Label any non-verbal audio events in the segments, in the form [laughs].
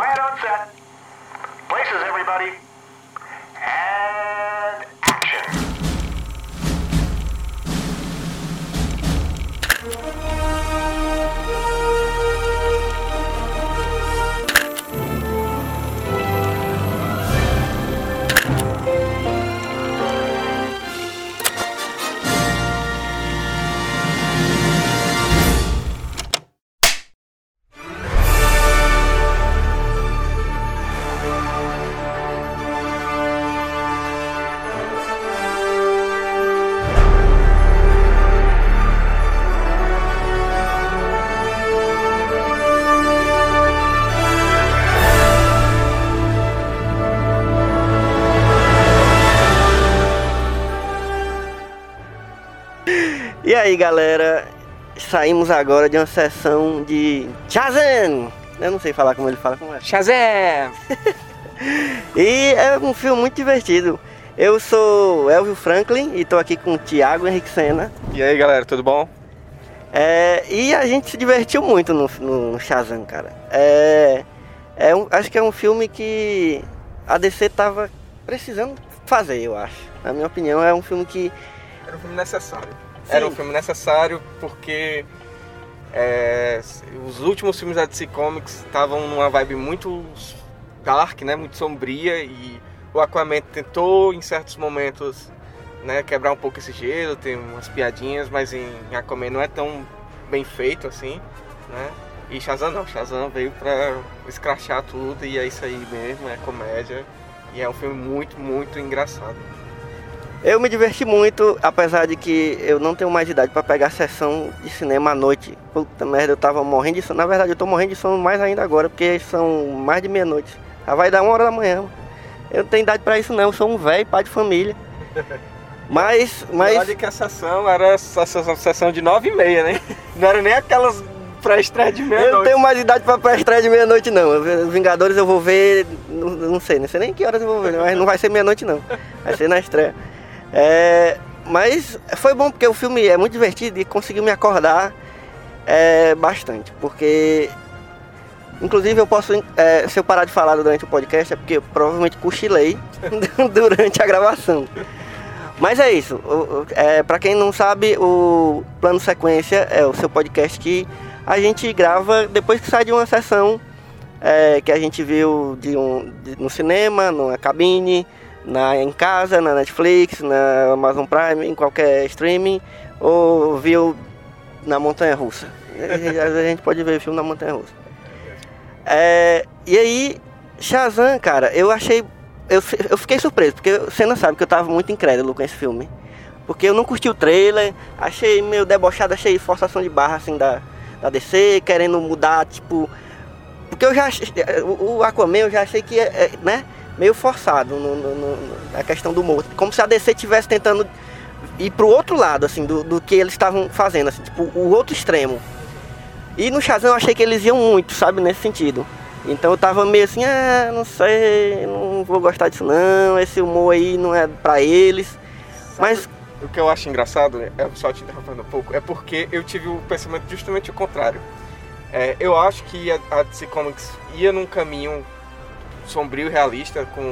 Quiet on set. Places, everybody. Aí, galera, saímos agora de uma sessão de Shazam! Eu não sei falar como ele fala, como é. Shazam! [laughs] E é um filme muito divertido. Eu sou Elvio Franklin e tô aqui com o Thiago Henrique Senna. E aí, galera, tudo bom? É, e a gente se divertiu muito no, no, no Shazam, cara. É, é um, acho que é um filme que a DC tava precisando fazer, eu acho. Na minha opinião, é um filme que Era um filme necessário. Era um filme necessário porque é, os últimos filmes da DC Comics estavam numa vibe muito dark, né? Muito sombria e o Aquaman tentou em certos momentos né, quebrar um pouco esse gelo, tem umas piadinhas, mas em Aquaman não é tão bem feito assim, né? E Shazam não, Shazam veio pra escrachar tudo e é isso aí mesmo, é comédia e é um filme muito, muito engraçado. Eu me diverti muito, apesar de que eu não tenho mais idade pra pegar sessão de cinema à noite. Puta merda, eu tava morrendo de sono. Na verdade, eu tô morrendo de sono mais ainda agora, porque são mais de meia-noite. Já vai dar uma hora da manhã. Eu não tenho idade pra isso não, eu sou um velho, pai de família. [laughs] Mas, Mas... mas que a sessão era a sessão, sessão de 9 e meia, né? [laughs] Não era nem aquelas pré-estreia de eu não meia-noite. tenho mais idade pra pré-estreia de meia-noite não. Os Vingadores eu vou ver, não, não sei, não sei nem que horas eu vou ver, mas não vai ser meia-noite não. Vai ser na estreia. É, mas foi bom porque o filme é muito divertido e conseguiu me acordar é, bastante. Porque, inclusive, eu posso, é, se eu parar de falar durante o podcast, é porque eu provavelmente cochilei [laughs] durante a gravação. Mas é isso. É, para quem não sabe, o Plano Sequência é o seu podcast que a gente grava depois que sai de uma sessão é, que a gente viu de um, de- no cinema, numa cabine, na, em casa, na Netflix, na Amazon Prime, em qualquer streaming, ou viu na Montanha Russa. A gente pode ver filme na Montanha Russa. É, e aí, Shazam, cara, eu achei. Eu, eu fiquei surpreso, porque você não sabe que eu tava muito incrédulo com esse filme. Porque eu não curti o trailer, achei meio debochado, achei forçação de barra assim da, da DC, querendo mudar, tipo. Porque eu já achei. O o Aquaman eu já achei que é, é, né? Meio forçado no, no- no- na questão do humor. Como se a DC estivesse tentando ir pro outro lado, assim, do, do que eles estavam fazendo, assim, tipo, o outro extremo. E no Shazam eu achei que eles iam muito, sabe, nesse sentido. Então eu tava meio assim, ah, não sei, não vou gostar disso não, esse humor aí não é pra eles. Mas O que eu acho engraçado, é só te interrompendo um pouco, é porque eu tive o pensamento justamente o contrário. É, eu acho que a, a DC Comics ia num caminho sombrio e realista com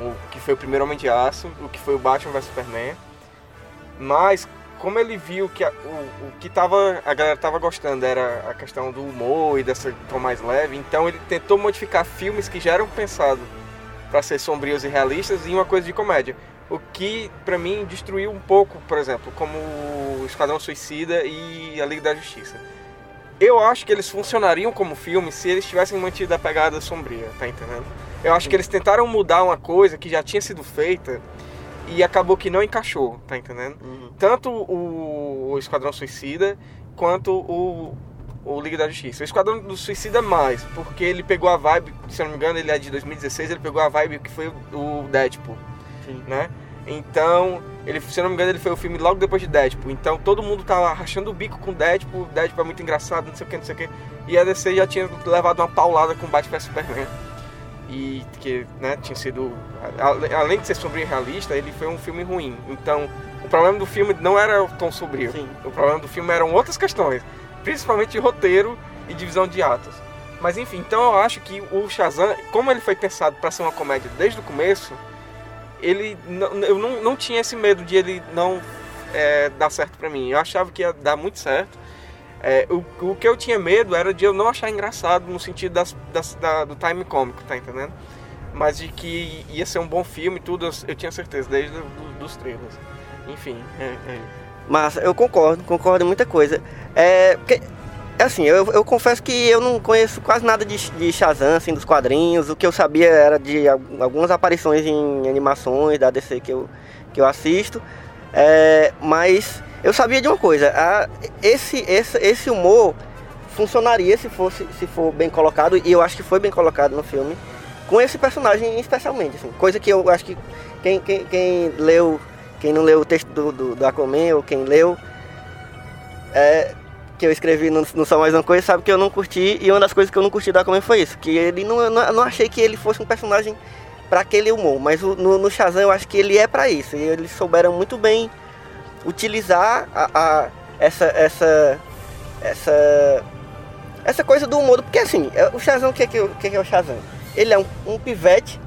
o que foi o primeiro Homem de Aço, o que foi o Batman vs Superman. Mas como ele viu que a, o, o que tava, a galera tava gostando era a questão do humor e dessa tom mais leve, então ele tentou modificar filmes que já eram pensados para ser sombrios e realistas em uma coisa de comédia. O que pra mim destruiu um pouco, por exemplo, como o Esquadrão Suicida e a Liga da Justiça. Eu acho que eles funcionariam como filme se eles tivessem mantido a pegada sombria, tá entendendo? Eu acho que eles tentaram mudar uma coisa que já tinha sido feita e acabou que não encaixou, tá entendendo? Tanto o, o Esquadrão Suicida quanto o, o Liga da Justiça. O Esquadrão do Suicida mais, porque ele pegou a vibe, se eu não me engano, ele é de 2016, ele pegou a vibe que foi o Deadpool, Sim. né? Então, ele, se eu não me engano, ele foi o filme logo depois de Deadpool. Então todo mundo tava rachando o bico com Deadpool, Deadpool é muito engraçado, não sei o que, não sei o que. E a DC já tinha levado uma paulada com Batman vs Superman. E que né, tinha sido. Além de ser sombrio e realista, ele foi um filme ruim. Então, o problema do filme não era o tom sombrio. Sim. O problema do filme eram outras questões, principalmente roteiro e divisão de atos. Mas enfim, então eu acho que o Shazam, como ele foi pensado para ser uma comédia desde o começo, ele eu não, não tinha esse medo de ele não é, dar certo para mim. Eu achava que ia dar muito certo. É, o, o que eu tinha medo era de eu não achar engraçado no sentido das, das, da, do time cômico, tá entendendo? Mas de que ia ser um bom filme e tudo, eu, eu tinha certeza, desde do, dos trailers. Enfim, é, é. Mas eu concordo, concordo em muita coisa. É, porque, assim, eu, eu confesso que eu não conheço quase nada de, de Shazam, assim, dos quadrinhos. O que eu sabia era de algumas aparições em animações da DC que eu, que eu assisto. É, mas eu sabia de uma coisa, a, esse, esse, esse humor funcionaria se fosse se for bem colocado, e eu acho que foi bem colocado no filme, com esse personagem especialmente. Assim, coisa que eu acho que quem, quem, quem leu, quem não leu o texto do, do, do Aquaman, ou quem leu, é, que eu escrevi no, no Só Mais Uma Coisa, sabe que eu não curti, e uma das coisas que eu não curti do Aquaman foi isso, que ele não, não, não achei que ele fosse um personagem para aquele humor, mas o, no, no Shazam eu acho que ele é para isso, e eles souberam muito bem utilizar a, a, essa, essa, essa, essa coisa do humor, porque assim, é, o Shazam, o que é, que, o que é o Shazam? Ele é um, um pivete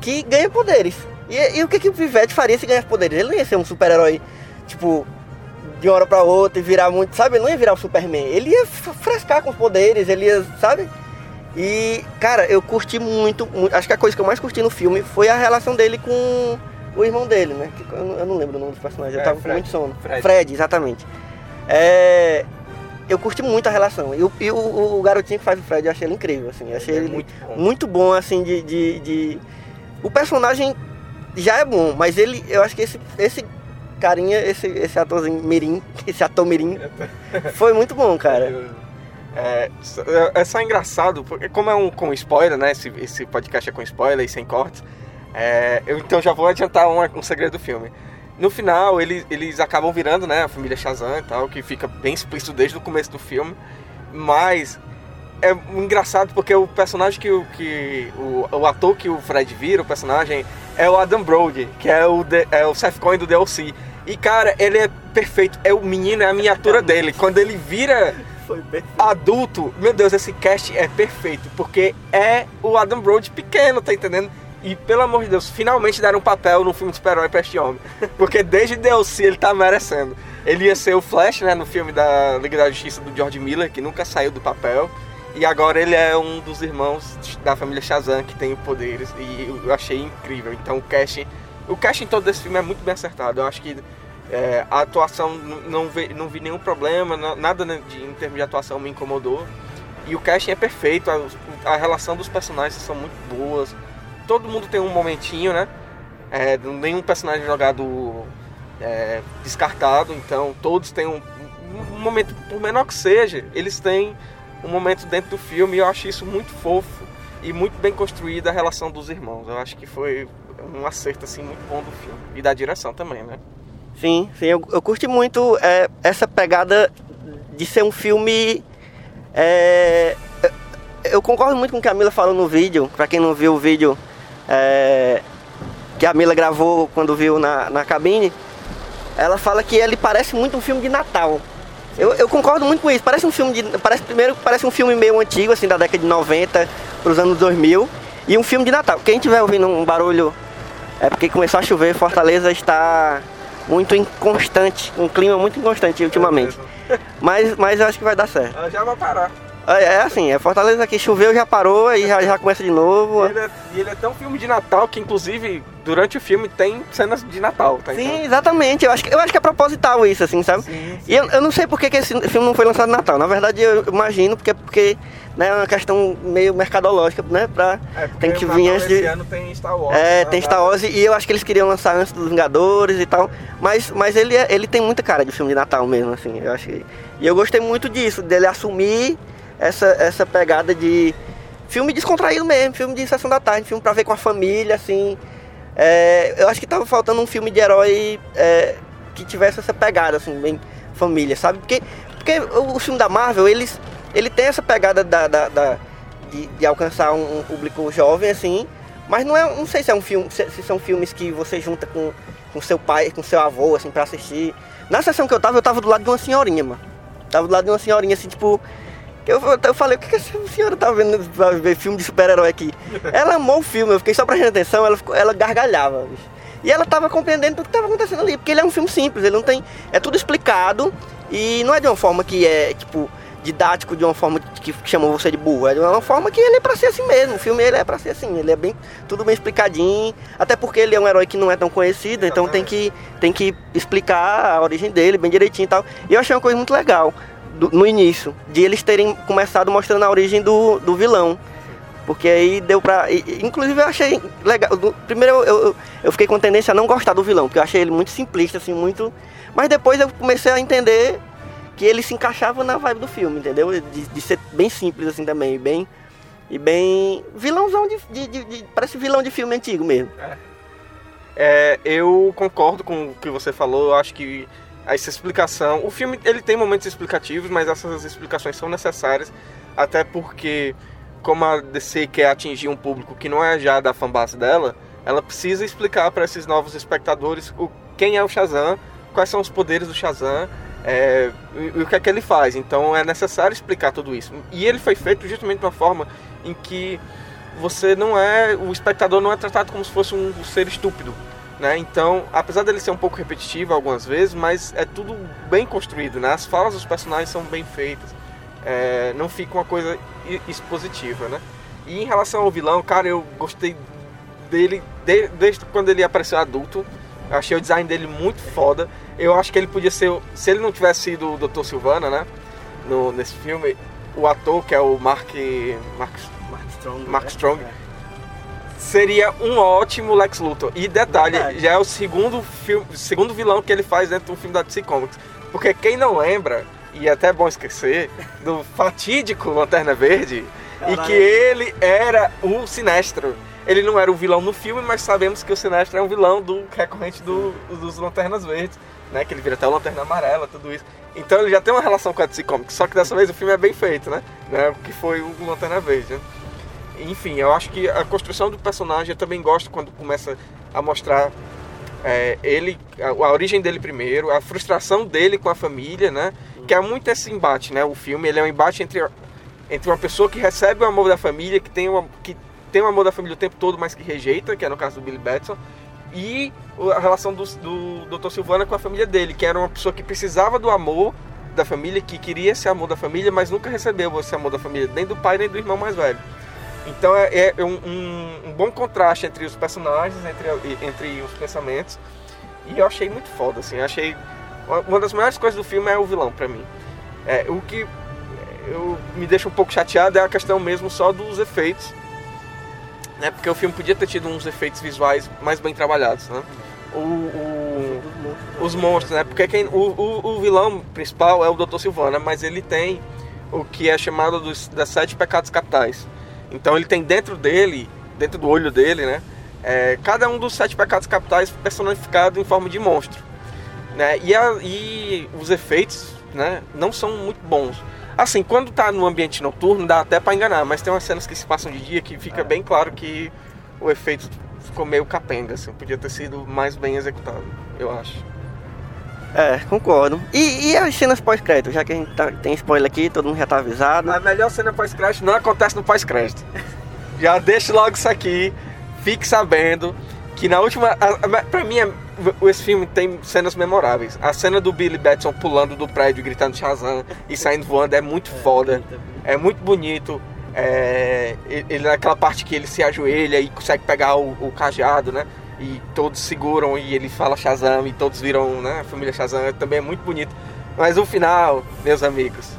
que ganha poderes. E, e, o que, que o pivete faria se ganhasse poderes? Ele não ia ser um super-herói, tipo, de uma hora pra outra e virar muito, sabe? Ele não ia virar o Superman. Ele ia frescar com os poderes, ele ia, sabe? E, cara, eu curti muito, muito, Acho que a coisa que eu mais curti no filme foi a relação dele com o irmão dele, né? Eu não lembro o nome dos personagens, eu é, tava Fred. com muito sono. Fred, Fred exatamente. É, eu curti muito a relação. E, o, e o, o, garotinho que faz o Fred, eu achei ele incrível, assim. Eu achei ele, é ele muito, bom. muito bom, assim, de, de, de, O personagem já é bom, mas ele, eu acho que esse, esse carinha, esse, esse atorzinho mirim, esse ator mirim, foi muito bom, cara. É, é só engraçado, porque como é um com spoiler, né? Esse, esse podcast é com spoiler e sem cortes. É, eu então já vou adiantar um, um segredo do filme. No final, eles, eles acabam virando, né, a família Shazam e tal, que fica bem explícito desde o começo do filme. Mas é engraçado porque o personagem que, o, que o, o ator que o Fred vira, o personagem, é o Adam Brody, que é o, é o Seth Cohen do DLC. E cara, ele é perfeito, é o menino, é a miniatura dele. Quando ele vira [laughs] adulto, meu Deus, esse cast é perfeito, porque é o Adam Brody pequeno, tá entendendo? E pelo amor de Deus, finalmente deram um papel no filme de super-herói pra este homem. [laughs] Porque desde DLC ele tá merecendo. Ele ia ser o Flash, né, no filme da Liga da Justiça do George Miller, que nunca saiu do papel. E agora ele é um dos irmãos da família Shazam que tem poderes. E eu achei incrível. Então o casting, o casting todo desse filme é muito bem acertado. Eu acho que é, a atuação não vi, não vi nenhum problema, nada de, em termos de atuação me incomodou. E o casting é perfeito, a, a relação dos personagens são muito boas. Todo mundo tem um momentinho, né? É, nenhum personagem jogado é, descartado, então todos têm um, um, momento, por menor que seja, eles têm um momento dentro do filme e eu acho isso muito fofo e muito bem construída a relação dos irmãos. Eu acho que foi um acerto assim muito bom do filme e da direção também, né? Sim, sim, eu, eu curti muito é, essa pegada de ser um filme. É, eu concordo muito com o que a Camila falou no vídeo. Pra quem não viu o vídeo é, que a Mila gravou quando viu na, na cabine, ela fala que ele parece muito um filme de Natal. Eu, eu, concordo muito com isso. Parece um filme de. Parece, primeiro, parece um filme meio antigo, assim, da década de 90 para os anos 2000. E um filme de Natal. Quem estiver ouvindo um barulho é porque começou a chover. Fortaleza está muito inconstante, um clima muito inconstante ultimamente. Mas, mas eu acho que vai dar certo. Já vai parar. É, é assim, é Fortaleza aqui choveu, já parou, aí já, já começa de novo. E ele, é, e ele é tão filme de Natal que inclusive durante o filme tem cenas de Natal, tá? Sim, então... exatamente. Eu acho, que, eu acho que é proposital isso, assim, sabe? Sim, sim. E eu, eu não sei por que, que esse filme não foi lançado no Natal. Na verdade, eu imagino porque, porque né, é uma questão meio mercadológica, né? Pra, é, tem que vir antes de. ano tem Star Wars. É, né, tem Star Wars e eu acho que eles queriam lançar antes dos Vingadores e tal. Mas, mas ele, é, ele tem muita cara de filme de Natal mesmo, assim. Eu acho que, e eu gostei muito disso, dele assumir essa, essa pegada de filme descontraído mesmo, filme de sessão da tarde, filme pra ver com a família, assim. É, eu acho que tava faltando um filme de herói é, que tivesse essa pegada, assim, bem família, sabe? Porque, porque o, o filme da Marvel, eles, ele tem essa pegada da, da, da de, de, alcançar um, um, público jovem, assim, mas não é, não sei se é um filme, se, se, são filmes que você junta com, com seu pai, com seu avô, assim, pra assistir. Na sessão que eu tava, eu tava do lado de uma senhorinha, mano. Tava do lado de uma senhorinha, assim, tipo, Eu, eu falei, o que, que essa senhora tá vendo ver filme de super-herói aqui? Ela amou o filme, eu fiquei só prestando atenção, ela, ficou, ela gargalhava. E ela tava compreendendo tudo que tava acontecendo ali, porque ele é um filme simples, ele não tem. É tudo explicado e não é de uma forma que é, tipo, didático, de uma forma que, chamou você de burro. É de uma forma que ele é pra ser assim mesmo. O filme ele é pra ser assim, ele é bem. tudo bem explicadinho. Até porque ele é um herói que não é tão conhecido, então tem que, tem que explicar a origem dele bem direitinho e tal. E eu achei uma coisa muito legal do- no início, de eles terem começado mostrando a origem do, do vilão. Porque aí deu pra. Inclusive eu achei legal. Primeiro eu, eu, eu fiquei com tendência a não gostar do vilão, porque eu achei ele muito simplista, assim, muito. Mas depois eu comecei a entender que ele se encaixava na vibe do filme, entendeu? De, de ser bem simples assim também, bem. E bem. vilãozão de, de, de- Parece vilão de filme antigo mesmo. É, eu concordo com o que você falou, eu acho que essa explicação. O filme ele tem momentos explicativos, mas essas explicações são necessárias, até porque, como a DC quer atingir um público que não é já da fanbase dela, ela precisa explicar para esses novos espectadores o, quem é o Shazam, quais são os poderes do Shazam. é, e, e o que é que ele faz, então é necessário explicar tudo isso. E ele foi feito justamente de uma forma em que você não é. O espectador não é tratado como se fosse um ser estúpido. Né? Então, apesar dele ser um pouco repetitivo algumas vezes, mas é tudo bem construído, né? As falas dos personagens são bem feitas, é, não fica uma coisa expositiva, né? E em relação ao vilão, cara, eu gostei dele de- desde quando ele apareceu adulto. Eu achei o design dele muito foda. Eu acho que ele podia ser, se ele não tivesse sido o Dr. Silvana, né? No, nesse filme, o ator que é o Mark, Mark Mark Strong. Mark Strong. Seria um ótimo Lex Luthor. E detalhe, Verdade. já é o segundo filme, segundo vilão que ele faz dentro do filme da DC Comics. Porque quem não lembra, e é até bom esquecer, do fatídico Lanterna Verde, e Caralho. que ele era o Sinestro. Ele não era o vilão no filme, mas sabemos que o Sinestro é um vilão do recorrente do- dos Lanternas Verdes, né? Que ele vira até o Lanterna Amarela, tudo isso. Então ele já tem uma relação com a DC Comics, só que dessa vez o filme é bem feito, né? né? Que foi o Lanterna Verde, né? Enfim, eu acho que a construção do personagem eu também gosto quando começa a mostrar é, ele, a, a origem dele primeiro, a frustração dele com a família, né? Que é muito esse embate, né? O filme ele é um embate entre, entre uma pessoa que recebe o amor da família, que tem, uma, que tem o amor da família o tempo todo, mas que rejeita, que é no caso do Billy Batson, e a relação do, do Dr. Silvana com a família dele, que era uma pessoa que precisava do amor da família, que queria esse amor da família, mas nunca recebeu esse amor da família, nem do pai nem do irmão mais velho. Então é, é um, um- um bom contraste entre os personagens, entre, entre os pensamentos. E eu achei muito foda, assim. Achei. Uma das melhores coisas do filme é o vilão, pra mim. É, o que eu, me deixa um pouco chateado é a questão mesmo só dos efeitos. Né? Porque o filme podia ter tido uns efeitos visuais mais bem trabalhados, né? O, o- os monstros, né? Porque quem, o, o, o vilão principal é o Dr. Silvana, mas ele tem o que é chamado dos, das sete pecados capitais. Então ele tem dentro dele, dentro do olho dele, né? é, cada um dos sete pecados capitais personificado em forma de monstro. Né? E, a- e os efeitos né, não são muito bons. Assim, quando tá no ambiente noturno dá até pra enganar, mas tem umas cenas que se passam de dia que fica bem claro que o efeito ficou meio capenga, assim, podia ter sido mais bem executado, eu acho. É, concordo. E, e as cenas pós-crédito? Já que a gente tá- tem spoiler aqui, todo mundo já tá avisado. A melhor cena pós-crédito não acontece no pós-crédito. Já deixe logo isso aqui. Fique sabendo que na última. a- a- Pra mim, é- esse filme tem cenas memoráveis. A cena do Billy Batson pulando do prédio, gritando Shazam e saindo voando é muito foda. É muito bonito. É, ele naquela parte que ele se ajoelha e consegue pegar o, o cajado, né? E todos seguram e ele fala Shazam e todos viram, né? A família Shazam também é muito bonito. Mas o final, meus amigos,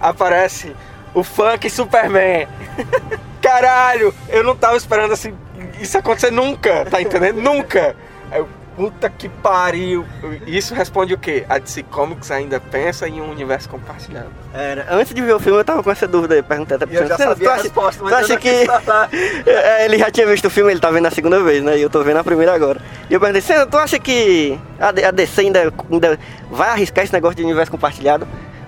aparece o funk Superman. [laughs] Caralho, eu não tava esperando assim isso acontecer nunca, tá entendendo? nunca. Eu, puta que pariu. Isso responde o quê? A DC Comics ainda pensa em um universo compartilhado. Era, antes de ver o filme eu tava com essa dúvida aí, perguntei até pra E eu já você, sabia tu acha- resposta, mas tu eu acha não que falar. [laughs] É, ele já tinha visto o filme, ele tá vendo a segunda vez, né? E eu tô vendo a primeira agora. E eu perguntei, Senna, tu acha que a DC ainda, ainda vai arriscar esse negócio de universo compartilhado?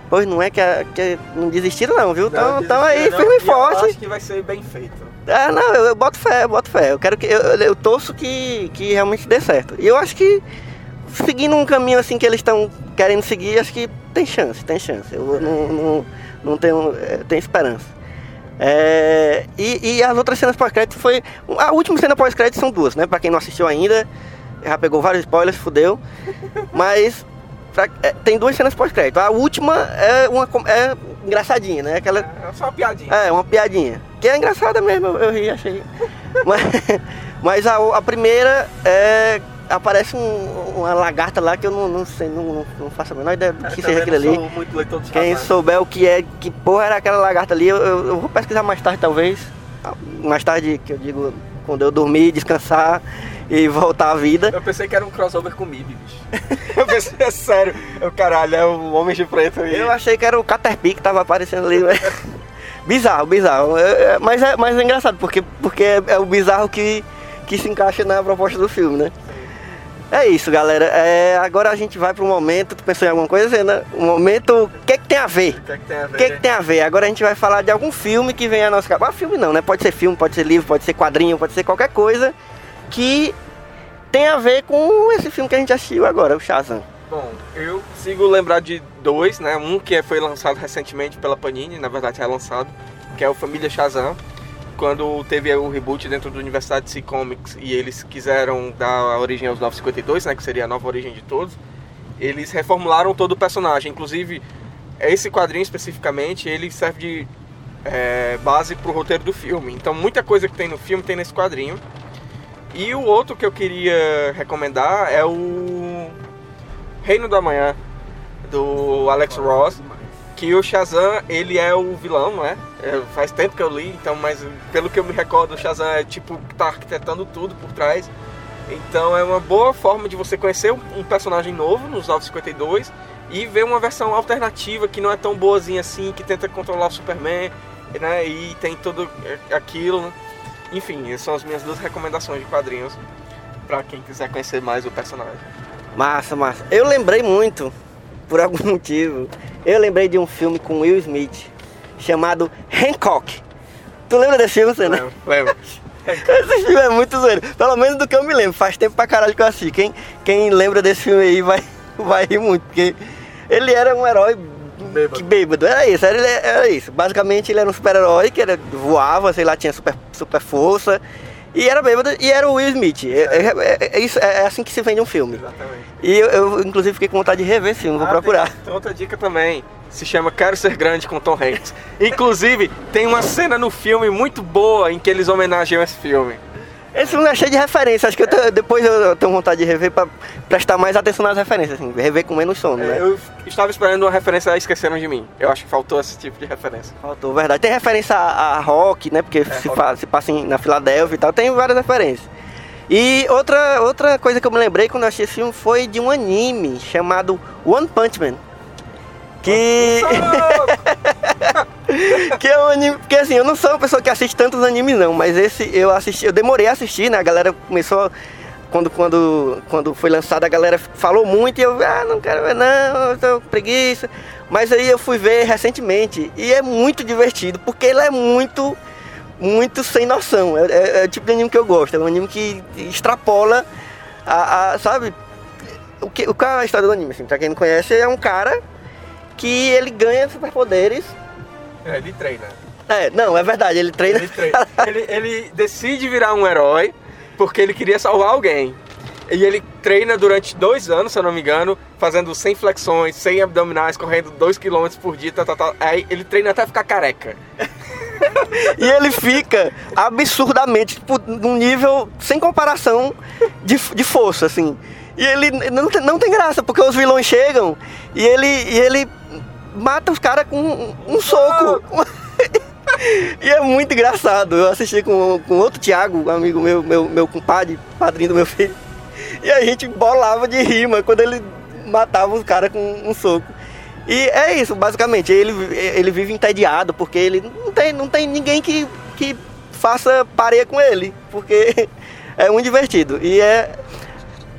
Pois não é que, a- que não desistiram não, viu? Então tão aí, Não, firme e Eu forte. acho que vai ser bem feito. Ah, não, eu, eu boto fé, eu boto fé. Eu quero que. Eu, eu, torço que, que realmente dê certo. E eu acho que seguindo um caminho assim que eles estão querendo seguir, acho que tem chance, tem chance. Eu não, não, não tenho, é, tenho esperança. É, e, e as outras cenas pós-crédito foi. A última cena pós-crédito são duas, né? Pra quem não assistiu ainda, já pegou vários spoilers, fudeu. [laughs] Mas pra- é, tem duas cenas pós-crédito. A última é uma é engraçadinha, né? Aquela, É só uma piadinha. é, uma piadinha. Que é engraçada mesmo, eu, eu ri, achei. mas [laughs] mas a, a primeira é. Aparece um- uma lagarta lá que eu não, não sei, não, não, não faço a menor ideia do que seja aquilo ali. Quem souber o que é, que porra era aquela lagarta ali, eu, eu- eu vou pesquisar mais tarde talvez. Mais tarde, que eu digo, quando eu dormir, descansar e voltar à vida. Eu pensei que era um crossover com MIB, bicho. [laughs] eu pensei, é sério. Eu, caralho, é o Homem de Preto aí. Eu achei que era o Caterpie que tava aparecendo ali. mas- [laughs] bizarro, bizarro. É- é- mas, é, mas é engraçado, porque, porque é, é o bizarro que, que se encaixa na proposta do filme, né? É isso, galera. É, agora a gente vai pro momento. Tu pensou em alguma coisa, né? O momento. O que, que tem a ver? O que é que tem a ver? Que, que tem a ver? Agora a gente vai falar de algum filme que vem à nossa cabeça. Ah, filme não, né? Pode ser filme, pode ser livro, pode ser quadrinho, pode ser qualquer coisa que tem a ver com esse filme que a gente assistiu agora, o Shazam. Bom, eu consigo lembrar de dois, né? Um que foi lançado recentemente pela Panini, na verdade é lançado, que é o Família Shazam. Quando teve o reboot dentro da Universidade DC Comics e eles quiseram dar origem aos 952, né? Que seria a nova origem de todos. Eles reformularam todo o personagem. Inclusive, esse quadrinho especificamente, ele serve de é, base pro roteiro do filme. Então muita coisa que tem no filme tem nesse quadrinho. E o outro que eu queria recomendar é o Reino do Amanhã, do Alex Ross, que o Shazam, ele é o vilão, não é? É, faz tempo que eu li, então, mas pelo que eu me recordo, o Shazam é tipo que tá arquitetando tudo por trás. Então é uma boa forma de você conhecer um personagem novo nos 952 e ver uma versão alternativa que não é tão boazinha assim, que tenta controlar o Superman, né? E tem tudo aquilo, né? Enfim, essas são as minhas duas recomendações de quadrinhos pra quem quiser conhecer mais o personagem. Massa, massa. Eu lembrei muito, por algum [laughs] motivo, eu lembrei de um filme com Will Smith, chamado Hancock. Tu lembra desse filme, você, né? Lembra? Lembra? Esse filme é muito zoeiro. Pelo menos do que eu me lembro. Faz tempo pra caralho que eu assisti. Quem, quem lembra desse filme aí vai, [laughs] vai rir muito, porque ele era um herói Bêbado. que bêbado. Era isso, era, era isso. Basicamente ele era um super-herói que era, voava, sei lá, tinha super, super força. E era bêbado e era o Will Smith. É, é- é- é isso, é assim que se vende um filme. Exatamente. E eu, eu, inclusive, fiquei com vontade de rever esse filme, vou Ah, procurar. Tem outra dica também. Se chama Quero Ser Grande com Tom Hanks. Inclusive, tem uma cena no filme muito boa em que eles homenageiam esse filme. Esse filme é cheio de referências, acho que eu tô- depois eu tenho vontade de rever pra prestar mais atenção nas referências, assim, rever com menos sono, né? É, Eu estava esperando uma referência a Esqueceram de Mim. Eu acho que faltou esse tipo de referência. Faltou, verdade. Tem referência a, a rock, né? Porque se, rock. fa- se passa em- na Filadélfia e tal, tem várias referências. E outra, outra coisa que eu me lembrei quando eu assisti esse filme foi de um anime chamado One Punch Man. Que, [laughs] que é um anime. Porque assim, eu não sou uma pessoa que assiste tantos animes não, mas esse eu assisti, eu demorei a assistir, né? A galera começou. Quando, quando, quando foi lançado, a galera falou muito e eu, ah, não quero ver não, eu tô com preguiça. Mas aí eu fui ver recentemente e é muito divertido, porque ele é muito, muito sem noção. É, é- é o tipo de anime que eu gosto, é um anime que extrapola a, a- sabe? O que, qual é a história do anime, assim, pra quem não conhece, é um cara que ele ganha superpoderes. É, ele treina. É, não, é verdade, ele treina. Ele, treina. ele, ele decide virar um herói porque ele queria salvar alguém. E ele treina durante dois anos, se eu não me engano, fazendo 100 flexões, 100 abdominais, correndo 2 km por dia, tal, tal, tal. Aí ele treina até ficar careca. [laughs] E ele fica absurdamente, tipo, num nível sem comparação de, de força, assim. E ele não tem, não tem graça, porque os vilões chegam e ele, e ele mata os caras com um, um soco. [laughs] e é muito engraçado. Eu assisti com, com outro Thiago, um amigo meu, meu, meu compadre, padrinho do meu filho. E a gente bolava de rima quando ele matava os caras com um soco. E é isso, basicamente. Ele, ele vive entediado porque ele não tem, não tem ninguém que, que faça pareia com ele. Porque [laughs] é muito divertido. E é,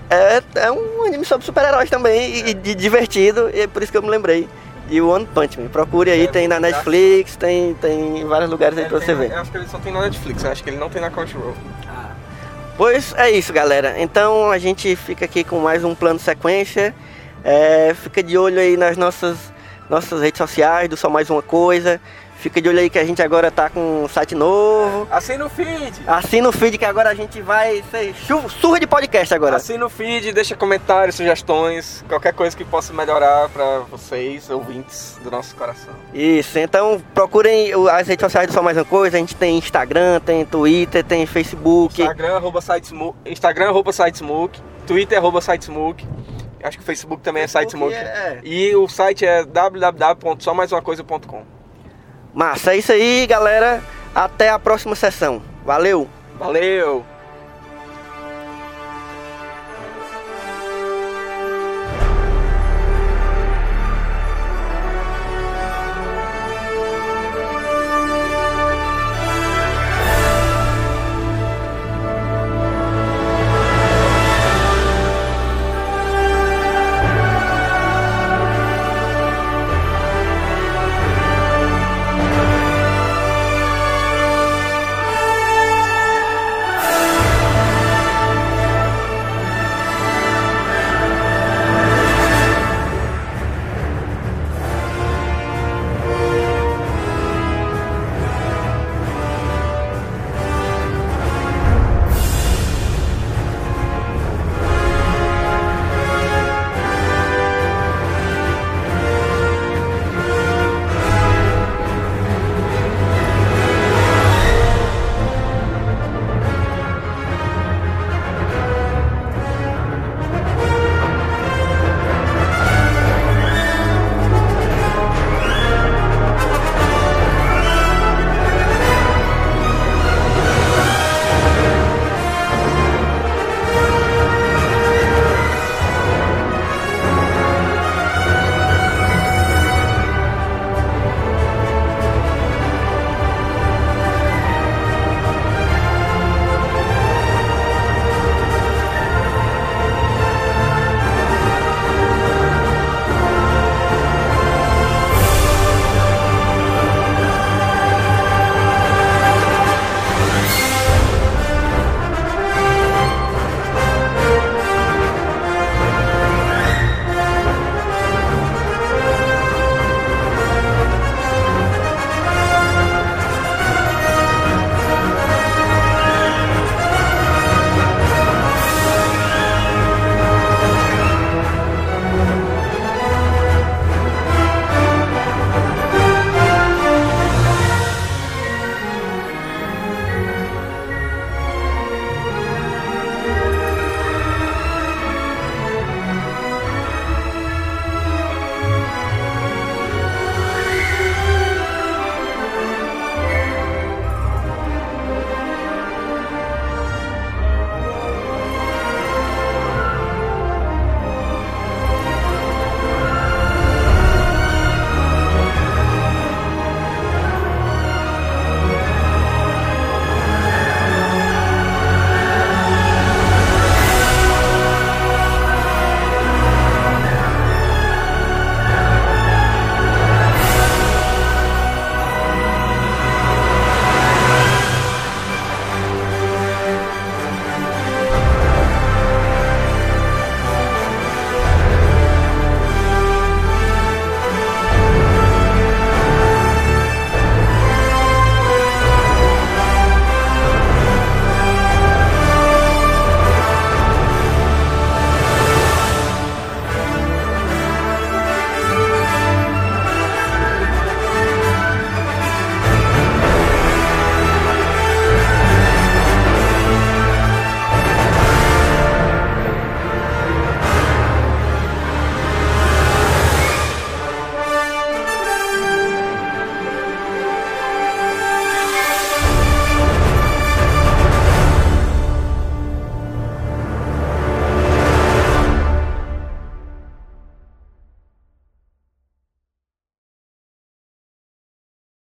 é, é um anime sobre super-heróis também. E, e divertido. E é por isso que eu me lembrei. E o One Punch Man. Procure aí, É tem na Netflix, tem, tem em vários lugares aí pra você ver. Eu acho que ele só tem na Netflix, eu acho que ele não tem na Crunchyroll. Pois é isso, galera. Então a gente fica aqui com mais um plano sequência. É, fica de olho aí nas nossas, nossas redes sociais do Só Mais Uma Coisa. Fica de olho aí que a gente agora tá com um site novo. Assina o feed. Assina o feed que agora a gente vai ser surra de podcast agora. Assina o feed, deixa comentários, sugestões, qualquer coisa que possa melhorar pra vocês, ouvintes do nosso coração. Isso, então procurem as redes sociais do Só Mais Uma Coisa. A gente tem Instagram, tem Twitter, tem Facebook. Instagram, arroba sitesmook, Instagram, arroba sitesmook, Twitter, arroba sitesmook, acho que o Facebook também é sitesmook. é- E o site é www.somaisumacoisa.com. Massa, é isso aí, galera. Até a próxima sessão. Valeu! Valeu!